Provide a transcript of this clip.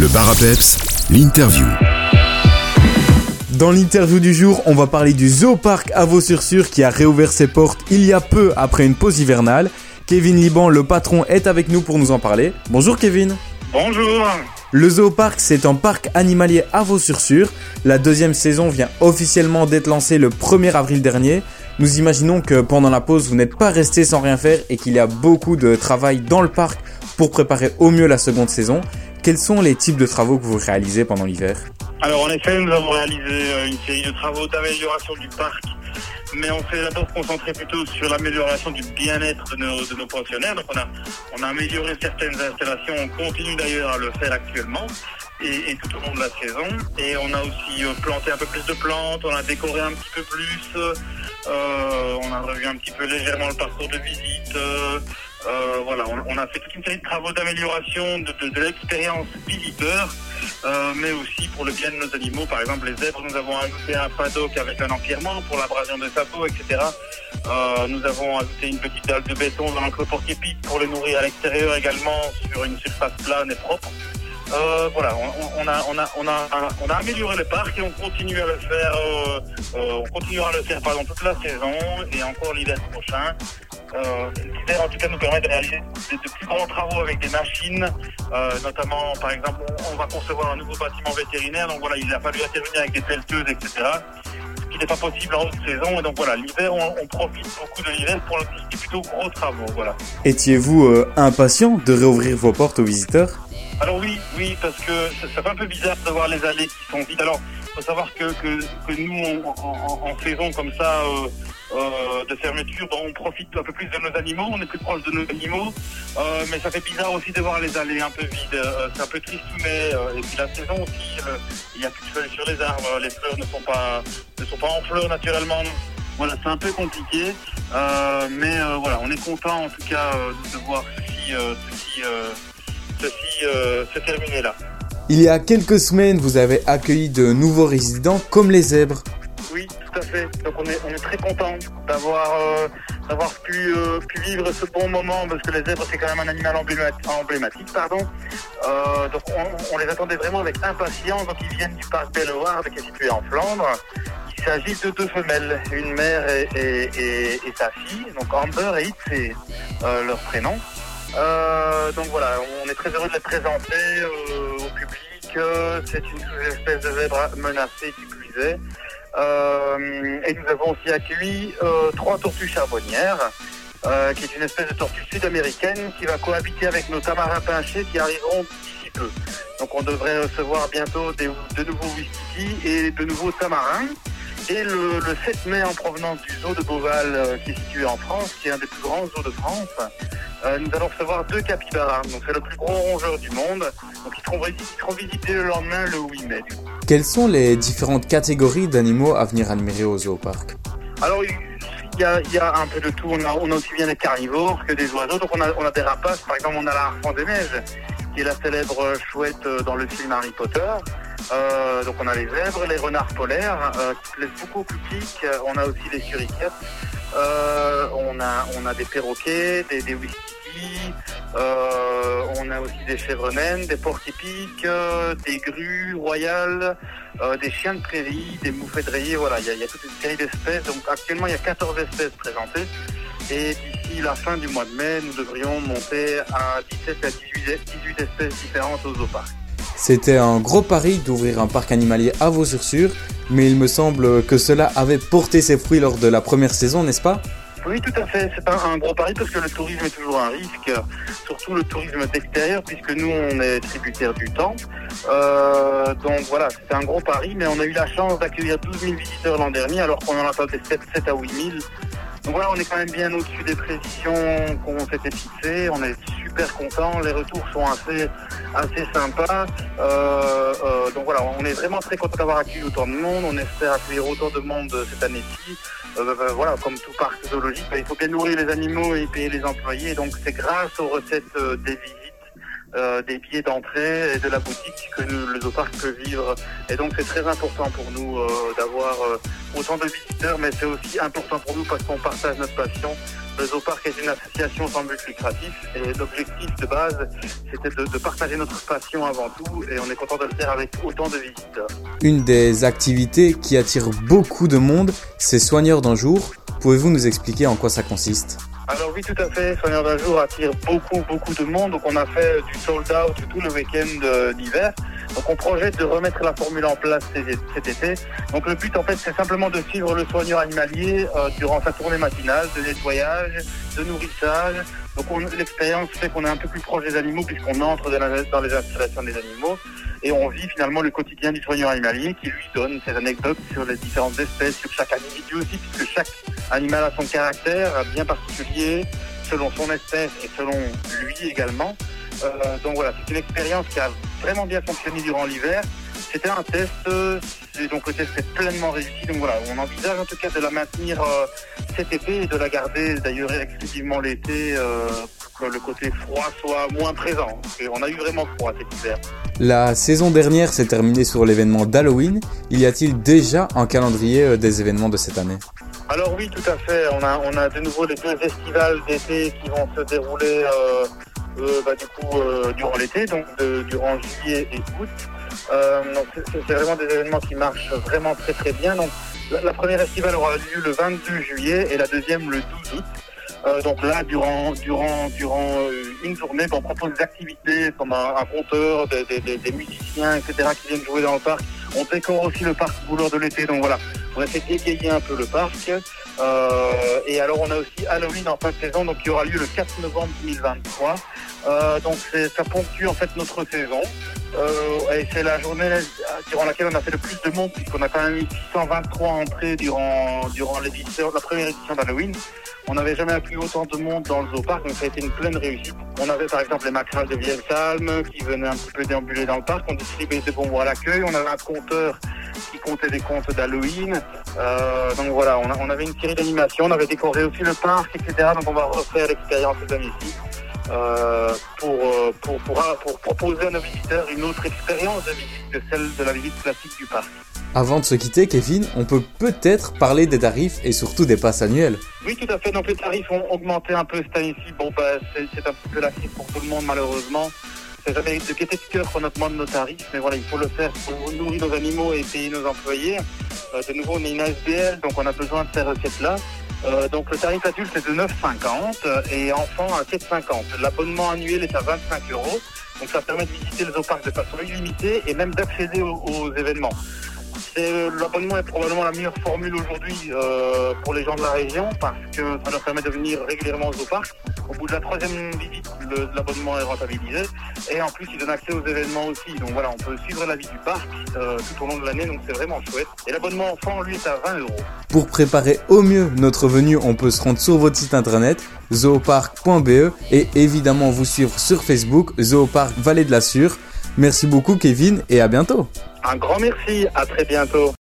Le bar à peps, l'interview. Dans l'interview du jour, on va parler du Zooparc à Vaux-sur-Sur qui a réouvert ses portes il y a peu après une pause hivernale. Kevin Liban, le patron, est avec nous pour nous en parler. Bonjour Kevin. Bonjour. Le Zooparc, c'est un parc animalier à Vaux-sur-Sur. La deuxième saison vient officiellement d'être lancée le 1er avril dernier. Nous imaginons que pendant la pause, vous n'êtes pas resté sans rien faire et qu'il y a beaucoup de travail dans le parc pour préparer au mieux la seconde saison. Quels sont les types de travaux que vous réalisez pendant l'hiver? Alors en effet, nous avons réalisé euh, une série de travaux d'amélioration du parc, mais on s'est d'abord concentré plutôt sur l'amélioration du bien-être de nos, de nos pensionnaires. Donc on a, on a amélioré certaines installations, on continue d'ailleurs à le faire actuellement. Et, tout au long de la saison. Et on a aussi euh, planté un peu plus de plantes, on a décoré un petit peu plus, euh, on a revu un petit peu légèrement le parcours de visite. Euh, voilà, on, a fait toute une série de travaux d'amélioration de, l'expérience visiteur, euh, mais aussi pour le bien de nos animaux. Par exemple, les zèbres, nous avons ajouté un paddock avec un empierrement pour l'abrasion de sa peau, etc. Euh, nous avons ajouté une petite dalle de béton dans l'enclos porc-épic pour les nourrir à l'extérieur également sur une surface plane et propre. Euh, voilà, on, on, a, on, a, on, a, on a amélioré le parc et on continue à le faire. Euh, euh, on continuera à le faire pendant toute la saison et encore l'hiver prochain. Euh, L'hiver, en tout cas, nous permet de réaliser de, de plus grands travaux avec des machines, euh, notamment, par exemple, on, on, va concevoir un nouveau bâtiment vétérinaire. Donc voilà, il a fallu intervenir avec des pelleteuses, etc. Ce qui n'est pas possible en haute saison. Et donc voilà, l'hiver, on, on, profite beaucoup de l'hiver pour qui est plutôt gros travaux. Voilà. Étiez-vous euh, impatient de réouvrir vos portes aux visiteurs? Alors oui, oui, parce que ça, ça, fait un peu bizarre de voir les allées qui sont vides. Alors, faut savoir que, que, que nous, on, en, en, saison comme ça euh, de fermeture, on profite un peu plus de nos animaux, on est plus proche de nos animaux, euh, mais ça fait bizarre aussi de voir les allées un peu vides. Euh, c'est un peu triste, mais et puis la saison aussi, il n'y a plus de feuilles sur les arbres, les fleurs ne sont pas ne sont pas en fleurs naturellement. Voilà, c'est un peu compliqué, mais voilà, on est content en tout cas de voir ceci, ceci ceci se terminer là. Il y a quelques semaines, vous avez accueilli de nouveaux résidents comme les zèbres. Oui, tout à fait. Donc on est, très content d'avoir euh, euh, pu vivre ce bon moment parce que les zèbres c'est quand même un animal emblématique. pardon. Euh, donc on, les attendait vraiment avec impatience. Donc ils viennent du parc Bellewaerde qui est situé en Flandre. Il s'agit de deux femelles, une mère et, sa fille. Donc Amber et It c'est leur prénom. Donc voilà, on est très heureux de les présenter au public. C'est une sous-espèce de zèbre menacée qui est. Euh, et nous avons aussi accueilli euh, trois tortues charbonnières, qui est une espèce de tortue sud-américaine qui va cohabiter avec nos tamarins pinchés qui arriveront d'ici peu. Donc on devrait recevoir bientôt de nouveaux whisky et de nouveaux tamarins. Et le, le, 7 mai, en provenance du zoo de Beauval, euh, qui est situé en France, qui est un des plus grands zoos de France, euh, nous allons recevoir deux capybaras. Donc c'est le plus gros rongeur du monde. Donc ils seront, ils seront visités le lendemain, le 8 mai. Quelles sont les différentes catégories d'animaux à venir admirer au zooparc Alors il y, a, y, a, un peu de tout. On a, aussi bien des carnivores que des oiseaux. Donc on a, des rapaces. Par exemple, on a la harpon des neiges, qui est la célèbre chouette dans le film Harry Potter. Euh, donc on a les zèbres, les renards polaires, euh, qui plaisent beaucoup au public. On a aussi les suricates. Euh, on a on a des perroquets, des, des whisky, euh, on a aussi des chèvres des porcs-épics, des grues royales, des chiens de prairie, des moufettes rayées. Voilà, il y a, toute une série d'espèces. Donc actuellement il y a 14 espèces présentées. Et d'ici la fin du mois de mai, nous devrions monter à 17 à 18, 18 espèces différentes au zooparc. C'était un gros pari d'ouvrir un parc animalier à Vaux-sur-Sur, mais il me semble que cela avait porté ses fruits lors de la première saison, n'est-ce pas? Oui, tout à fait. C'est un, gros pari parce que le tourisme est toujours un risque, surtout le tourisme d'extérieur, puisque nous, on est tributaire du temps. Euh, donc voilà, c'était un gros pari, mais on a eu la chance d'accueillir 12 000 visiteurs l'an dernier, alors qu'on en a fait 7, 7 à 8 000. Donc voilà, on est quand même bien au-dessus des prévisions qu'on s'était fixées. Super contents. Les retours sont assez, assez sympas. Euh, euh, donc voilà, on est vraiment très content d'avoir accueilli autant de monde. On espère accueillir autant de monde cette année-ci. Euh, voilà, comme tout parc zoologique, il faut bien nourrir les animaux et payer les employés. Donc c'est grâce aux recettes des visites euh, des billets d'entrée et de la boutique que nous, le Zoopark peut vivre. Et donc c'est très important pour nous euh, d'avoir euh, autant de visiteurs, mais c'est aussi important pour nous parce qu'on partage notre passion. Le Zoopark est une association sans but lucratif et l'objectif de base, c'était de, de partager notre passion avant tout et on est content de le faire avec autant de visiteurs. Une des activités qui attire beaucoup de monde, c'est Soigneur d'un jour. Pouvez-vous nous expliquer en quoi ça consiste? Alors oui, tout à fait. Soigneur d'un jour attire beaucoup, beaucoup de monde. Donc on a fait du sold out tout le week-end euh, d'hiver. Donc on projette de remettre la formule en place cet été. Donc le but en fait c'est simplement de suivre le soigneur animalier euh, durant sa tournée matinale de nettoyage, de nourrissage. Donc l'expérience fait qu'on est un peu plus proche des animaux puisqu'on entre dans, les installations des animaux et on vit finalement le quotidien du soigneur animalier qui lui donne ses anecdotes sur les différentes espèces, sur chaque individu aussi puisque chaque animal a son caractère bien particulier selon son espèce et selon lui également. Euh, donc voilà, c'est une expérience qui a vraiment bien fonctionné durant l'hiver. C'était un test, et donc le test est pleinement réussi. Donc voilà, on envisage en tout cas de la maintenir euh, cet été et de la garder d'ailleurs exclusivement l'été euh, pour que le côté froid soit moins présent. Et on a eu vraiment froid cet hiver. La saison dernière s'est terminée sur l'événement d'Halloween. Y a-t-il déjà un calendrier euh, des événements de cette année? Alors oui, tout à fait. On a, de nouveau les deux festivals d'été qui vont se dérouler euh, euh, bah, euh, durant l'été, donc durant juillet et août. Donc c'est vraiment des événements qui marchent vraiment très très bien. Donc la, première estivale aura lieu le 22 juillet et la deuxième le 12 août. Donc là, durant, une journée, on propose des activités comme un, un conteur, des, musiciens, etc. qui viennent jouer dans le parc. On décore aussi le parc couleur de l'été, donc voilà, pour essayer d'égayer un peu le parc. Euh, et alors on a aussi Halloween en fin de saison, donc qui aura lieu le 4 novembre 2023. Euh, donc ça ponctue en fait notre saison. Euh, et c'est la journée durant laquelle on a fait le plus de monde, puisqu'on a quand même eu 623 entrées durant, durant l'édition, la première édition d'Halloween. On n'avait jamais appris autant de monde dans le zoo parc, donc ça a été une pleine réussite. On avait par exemple les macrales de Vielsalm qui venaient un petit peu déambuler dans le parc, on distribuait des bonbons à l'accueil, on avait un compteur qui comptait des comptes d'Halloween. Euh, donc voilà, on, avait une série d'animations, on avait décoré aussi le parc, etc. Donc on va refaire l'expérience cette année-ci. Euh, pour, pour, pour, pour, proposer à nos visiteurs une autre expérience de visite que celle de la visite classique du parc. Avant de se quitter, Kevin, on peut peut-être parler des tarifs et surtout des passes annuelles. Oui, tout à fait. Donc les tarifs ont augmenté un peu cette année-ci. Bon, bah, c'est un petit peu la crise pour tout le monde, malheureusement. C'est jamais de gaieté de cœur qu'on augmente nos tarifs, mais voilà, il faut le faire pour nourrir nos animaux et payer nos employés. Euh, de nouveau, on est une ASBL, donc on a besoin de ces recettes-là. Euh, donc le tarif adulte est de 9,50 et enfant à 7,50. L'abonnement annuel est à 25 euros. Donc ça permet de visiter le zoo de façon illimitée et même d'accéder aux événements. L'abonnement est probablement la meilleure formule aujourd'hui euh, pour les gens de la région parce que ça leur permet de venir régulièrement au parc. Au bout de la troisième visite, l'abonnement est rentabilisé et en plus il donne accès aux événements aussi. Donc voilà, on peut suivre la vie du parc euh, tout au long de l'année, donc c'est vraiment chouette. Et l'abonnement enfant, lui, est à 20 euros. Pour préparer au mieux notre venue, on peut se rendre sur votre site internet zoopark.be et évidemment vous suivre sur Facebook Zoopark Vallée de la Sûre. Merci beaucoup Kevin et à bientôt. Un grand merci, à très bientôt.